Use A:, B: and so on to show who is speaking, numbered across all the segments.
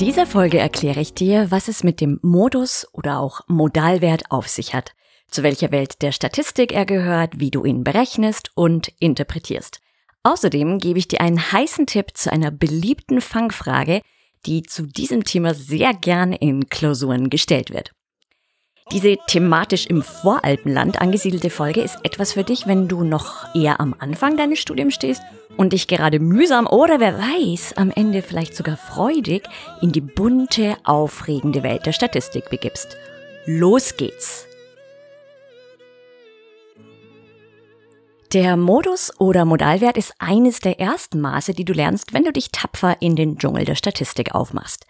A: Dieser Folge erkläre ich dir, was es mit dem Modus oder auch Modalwert auf sich hat, zu welcher Welt der Statistik er gehört, wie du ihn berechnest und interpretierst. Außerdem gebe ich dir einen heißen Tipp zu einer beliebten Fangfrage, die zu diesem Thema sehr gern in Klausuren gestellt wird. Diese thematisch im Voralpenland angesiedelte Folge ist etwas für dich, wenn du noch eher am Anfang deines Studiums stehst und dich gerade mühsam oder wer weiß, am Ende vielleicht sogar freudig in die bunte, aufregende Welt der Statistik begibst. Los geht's! Der Modus oder Modalwert ist eines der ersten Maße, die du lernst, wenn du dich tapfer in den Dschungel der Statistik aufmachst.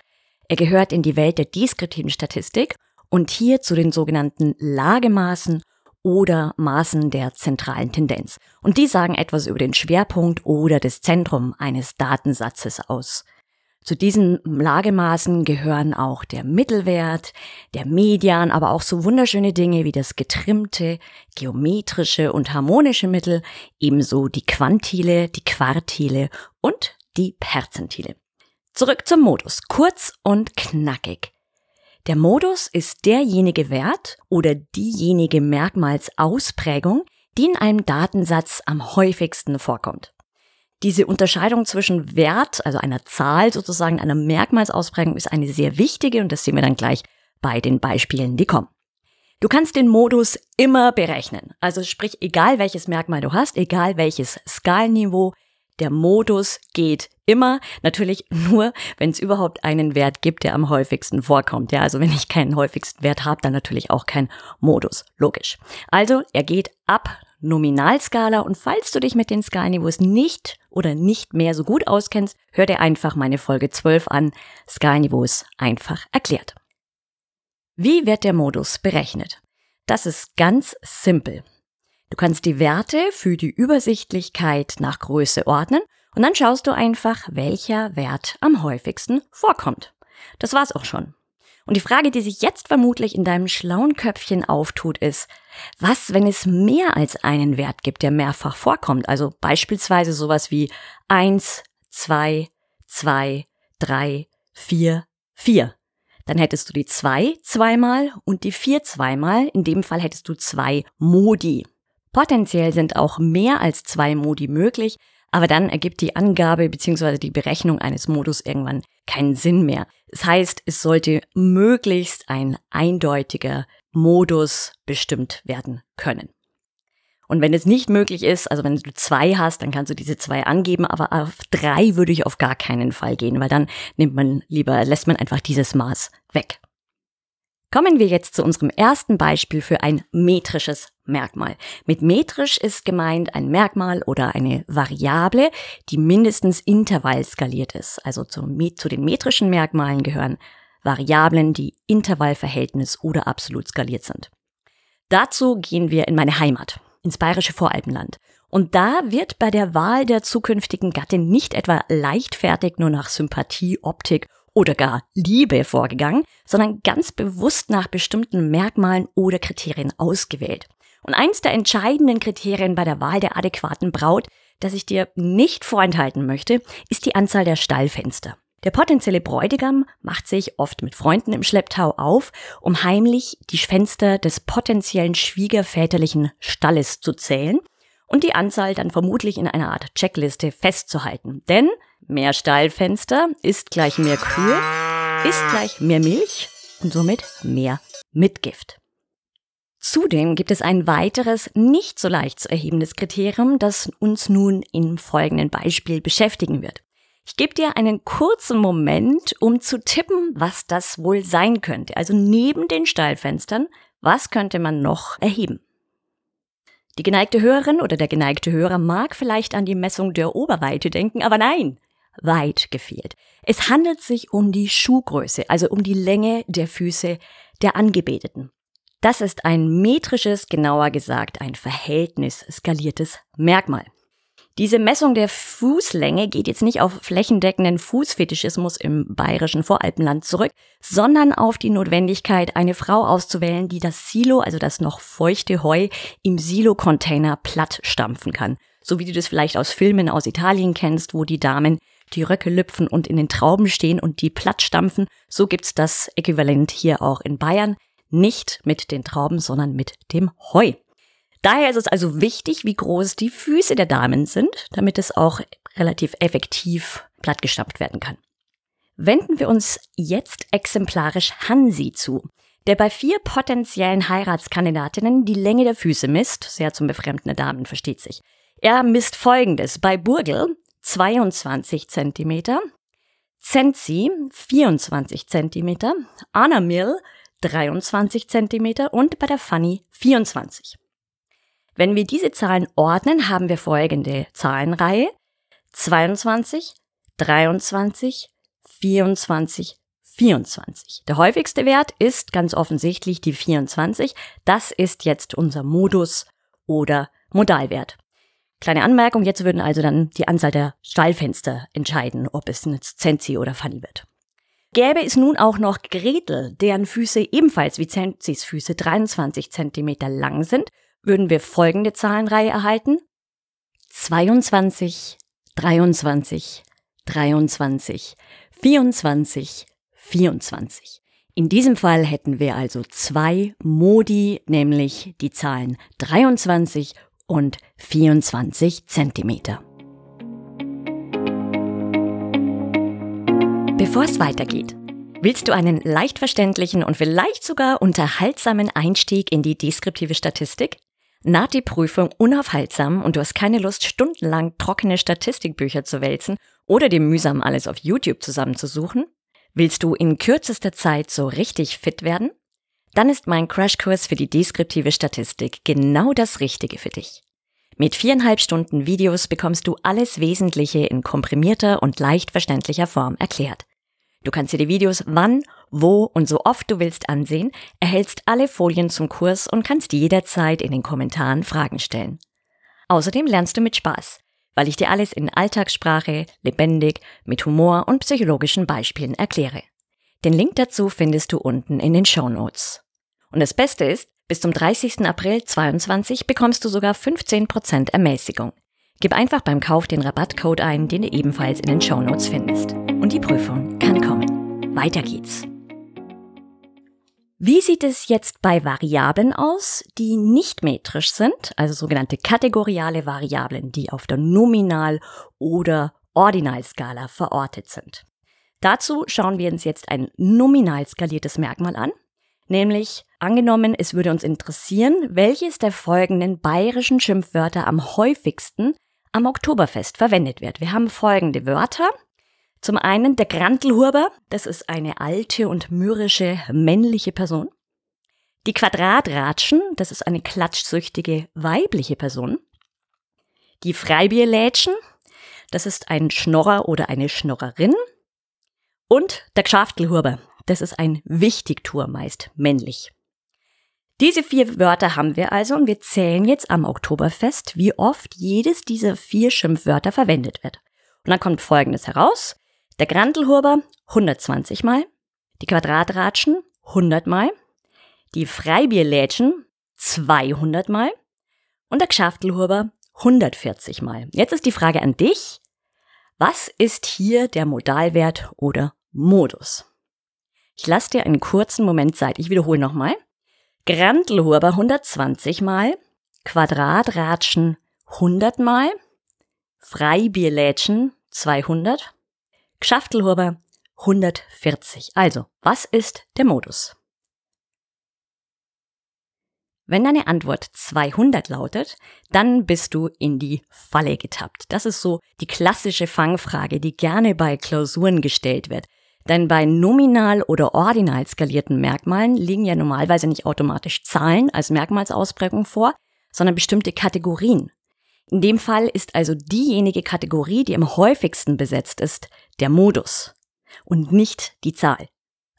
A: Er gehört in die Welt der deskriptiven Statistik und hier zu den sogenannten Lagemaßen oder Maßen der zentralen Tendenz. Und die sagen etwas über den Schwerpunkt oder das Zentrum eines Datensatzes aus. Zu diesen Lagemaßen gehören auch der Mittelwert, der Median, aber auch so wunderschöne Dinge wie das getrimmte, geometrische und harmonische Mittel, ebenso die Quantile, die Quartile und die Perzentile. Zurück zum Modus, kurz und knackig. Der Modus ist derjenige Wert oder diejenige Merkmalsausprägung, die in einem Datensatz am häufigsten vorkommt. Diese Unterscheidung zwischen Wert, also einer Zahl sozusagen, einer Merkmalsausprägung ist eine sehr wichtige und das sehen wir dann gleich bei den Beispielen, die kommen. Du kannst den Modus immer berechnen. Also sprich, egal welches Merkmal du hast, egal welches Skalenniveau, der Modus geht immer, natürlich nur, wenn es überhaupt einen Wert gibt, der am häufigsten vorkommt. Ja, also wenn ich keinen häufigsten Wert habe, dann natürlich auch kein Modus. Logisch. Also er geht ab Nominalskala und falls du dich mit den Skalniveaus nicht oder nicht mehr so gut auskennst, hör dir einfach meine Folge 12 an. Skalniveaus einfach erklärt. Wie wird der Modus berechnet? Das ist ganz simpel. Du kannst die Werte für die Übersichtlichkeit nach Größe ordnen und dann schaust du einfach, welcher Wert am häufigsten vorkommt. Das war's auch schon. Und die Frage, die sich jetzt vermutlich in deinem schlauen Köpfchen auftut, ist, was, wenn es mehr als einen Wert gibt, der mehrfach vorkommt? Also beispielsweise sowas wie eins, zwei, zwei, drei, vier, vier. Dann hättest du die zwei zweimal und die vier zweimal. In dem Fall hättest du zwei Modi. Potenziell sind auch mehr als zwei Modi möglich, aber dann ergibt die Angabe bzw. die Berechnung eines Modus irgendwann keinen Sinn mehr. Das heißt, es sollte möglichst ein eindeutiger Modus bestimmt werden können. Und wenn es nicht möglich ist, also wenn du zwei hast, dann kannst du diese zwei angeben, aber auf drei würde ich auf gar keinen Fall gehen, weil dann nimmt man lieber, lässt man einfach dieses Maß weg. Kommen wir jetzt zu unserem ersten Beispiel für ein metrisches Merkmal. Mit metrisch ist gemeint ein Merkmal oder eine Variable, die mindestens intervallskaliert ist. Also zu, zu den metrischen Merkmalen gehören Variablen, die Intervallverhältnis oder absolut skaliert sind. Dazu gehen wir in meine Heimat, ins bayerische Voralpenland. Und da wird bei der Wahl der zukünftigen Gattin nicht etwa leichtfertig nur nach Sympathie, Optik oder gar Liebe vorgegangen, sondern ganz bewusst nach bestimmten Merkmalen oder Kriterien ausgewählt. Und eins der entscheidenden Kriterien bei der Wahl der adäquaten Braut, das ich dir nicht vorenthalten möchte, ist die Anzahl der Stallfenster. Der potenzielle Bräutigam macht sich oft mit Freunden im Schlepptau auf, um heimlich die Fenster des potenziellen schwiegerväterlichen Stalles zu zählen und die Anzahl dann vermutlich in einer Art Checkliste festzuhalten. Denn mehr Stallfenster ist gleich mehr Kühe, ist gleich mehr Milch und somit mehr Mitgift. Zudem gibt es ein weiteres, nicht so leicht zu erhebendes Kriterium, das uns nun im folgenden Beispiel beschäftigen wird. Ich gebe dir einen kurzen Moment, um zu tippen, was das wohl sein könnte. Also neben den Stallfenstern, was könnte man noch erheben? Die geneigte Hörerin oder der geneigte Hörer mag vielleicht an die Messung der Oberweite denken, aber nein, weit gefehlt. Es handelt sich um die Schuhgröße, also um die Länge der Füße der Angebeteten. Das ist ein metrisches, genauer gesagt ein Verhältnis skaliertes Merkmal. Diese Messung der Fußlänge geht jetzt nicht auf flächendeckenden Fußfetischismus im bayerischen Voralpenland zurück, sondern auf die Notwendigkeit, eine Frau auszuwählen, die das Silo, also das noch feuchte Heu, im Silo-Container platt stampfen kann. So wie du das vielleicht aus Filmen aus Italien kennst, wo die Damen die Röcke lüpfen und in den Trauben stehen und die platt stampfen. So gibt's das Äquivalent hier auch in Bayern. Nicht mit den Trauben, sondern mit dem Heu. Daher ist es also wichtig, wie groß die Füße der Damen sind, damit es auch relativ effektiv plattgestampft werden kann. Wenden wir uns jetzt exemplarisch Hansi zu, der bei vier potenziellen Heiratskandidatinnen die Länge der Füße misst, sehr zum Befremden der Damen, versteht sich. Er misst folgendes. Bei Burgel 22 Zentimeter, Zenzi 24 Zentimeter, Anna Mill 23 Zentimeter und bei der Fanny 24. Wenn wir diese Zahlen ordnen, haben wir folgende Zahlenreihe 22, 23, 24, 24. Der häufigste Wert ist ganz offensichtlich die 24. Das ist jetzt unser Modus oder Modalwert. Kleine Anmerkung, jetzt würden also dann die Anzahl der Stallfenster entscheiden, ob es eine Zenzi oder Fanny wird. Gäbe es nun auch noch Gretel, deren Füße ebenfalls wie Zenzis Füße 23 Zentimeter lang sind würden wir folgende Zahlenreihe erhalten. 22, 23, 23, 24, 24. In diesem Fall hätten wir also zwei Modi, nämlich die Zahlen 23 und 24 Zentimeter. Bevor es weitergeht, Willst du einen leicht verständlichen und vielleicht sogar unterhaltsamen Einstieg in die deskriptive Statistik? Naht die Prüfung unaufhaltsam und du hast keine Lust, stundenlang trockene Statistikbücher zu wälzen oder dir mühsam alles auf YouTube zusammenzusuchen? Willst du in kürzester Zeit so richtig fit werden? Dann ist mein Crashkurs für die deskriptive Statistik genau das Richtige für dich. Mit viereinhalb Stunden Videos bekommst du alles Wesentliche in komprimierter und leicht verständlicher Form erklärt. Du kannst dir die Videos wann, wo und so oft du willst ansehen, erhältst alle Folien zum Kurs und kannst jederzeit in den Kommentaren Fragen stellen. Außerdem lernst du mit Spaß, weil ich dir alles in Alltagssprache, lebendig, mit Humor und psychologischen Beispielen erkläre. Den Link dazu findest du unten in den Show Notes. Und das Beste ist, bis zum 30. April 2022 bekommst du sogar 15% Ermäßigung. Gib einfach beim Kauf den Rabattcode ein, den du ebenfalls in den Show Notes findest. Und die Prüfung kann kommen. Weiter geht's. Wie sieht es jetzt bei Variablen aus, die nicht metrisch sind, also sogenannte kategoriale Variablen, die auf der Nominal- oder Ordinalskala verortet sind? Dazu schauen wir uns jetzt ein nominal skaliertes Merkmal an, nämlich angenommen, es würde uns interessieren, welches der folgenden bayerischen Schimpfwörter am häufigsten am Oktoberfest verwendet wird. Wir haben folgende Wörter. Zum einen der Grantelhuber, das ist eine alte und mürrische männliche Person. Die Quadratratschen, das ist eine klatschsüchtige weibliche Person. Die Freibierlätschen, das ist ein Schnorrer oder eine Schnorrerin. Und der Gschaftelhuber, das ist ein Wichtigtour, meist männlich. Diese vier Wörter haben wir also und wir zählen jetzt am Oktoberfest, wie oft jedes dieser vier Schimpfwörter verwendet wird. Und dann kommt Folgendes heraus. Der Grantelhuber 120 Mal, die Quadratratschen 100 Mal, die Freibierlädchen 200 Mal und der Gschaftelhuber 140 Mal. Jetzt ist die Frage an dich. Was ist hier der Modalwert oder Modus? Ich lasse dir einen kurzen Moment Zeit. Ich wiederhole nochmal. Grantelhuber 120 Mal, Quadratratschen 100 Mal, Freibierlädchen 200, Gschaftelhuber 140. Also, was ist der Modus? Wenn deine Antwort 200 lautet, dann bist du in die Falle getappt. Das ist so die klassische Fangfrage, die gerne bei Klausuren gestellt wird. Denn bei nominal oder ordinal skalierten Merkmalen liegen ja normalerweise nicht automatisch Zahlen als Merkmalsausprägung vor, sondern bestimmte Kategorien. In dem Fall ist also diejenige Kategorie, die am häufigsten besetzt ist, der Modus und nicht die Zahl.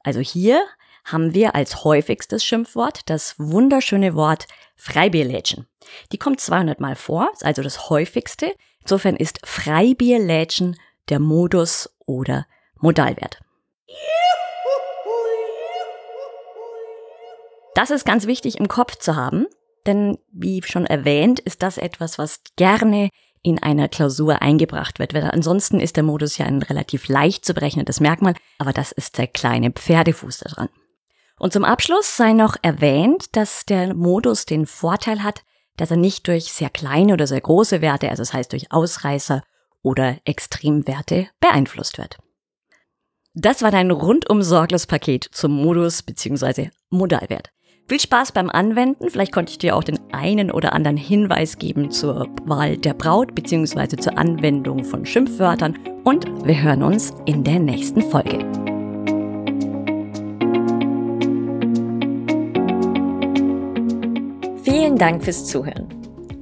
A: Also hier haben wir als häufigstes Schimpfwort das wunderschöne Wort Freibierlädchen. Die kommt 200 Mal vor, ist also das häufigste. Insofern ist Freibierlädchen der Modus oder Modalwert. Das ist ganz wichtig im Kopf zu haben, denn wie schon erwähnt, ist das etwas, was gerne in einer Klausur eingebracht wird. Weil ansonsten ist der Modus ja ein relativ leicht zu berechnendes Merkmal, aber das ist der kleine Pferdefuß da dran. Und zum Abschluss sei noch erwähnt, dass der Modus den Vorteil hat, dass er nicht durch sehr kleine oder sehr große Werte, also das heißt durch Ausreißer oder Extremwerte beeinflusst wird. Das war dein rundum sorglos Paket zum Modus bzw. Modalwert. Viel Spaß beim Anwenden. Vielleicht konnte ich dir auch den einen oder anderen Hinweis geben zur Wahl der Braut bzw. zur Anwendung von Schimpfwörtern. Und wir hören uns in der nächsten Folge. Vielen Dank fürs Zuhören.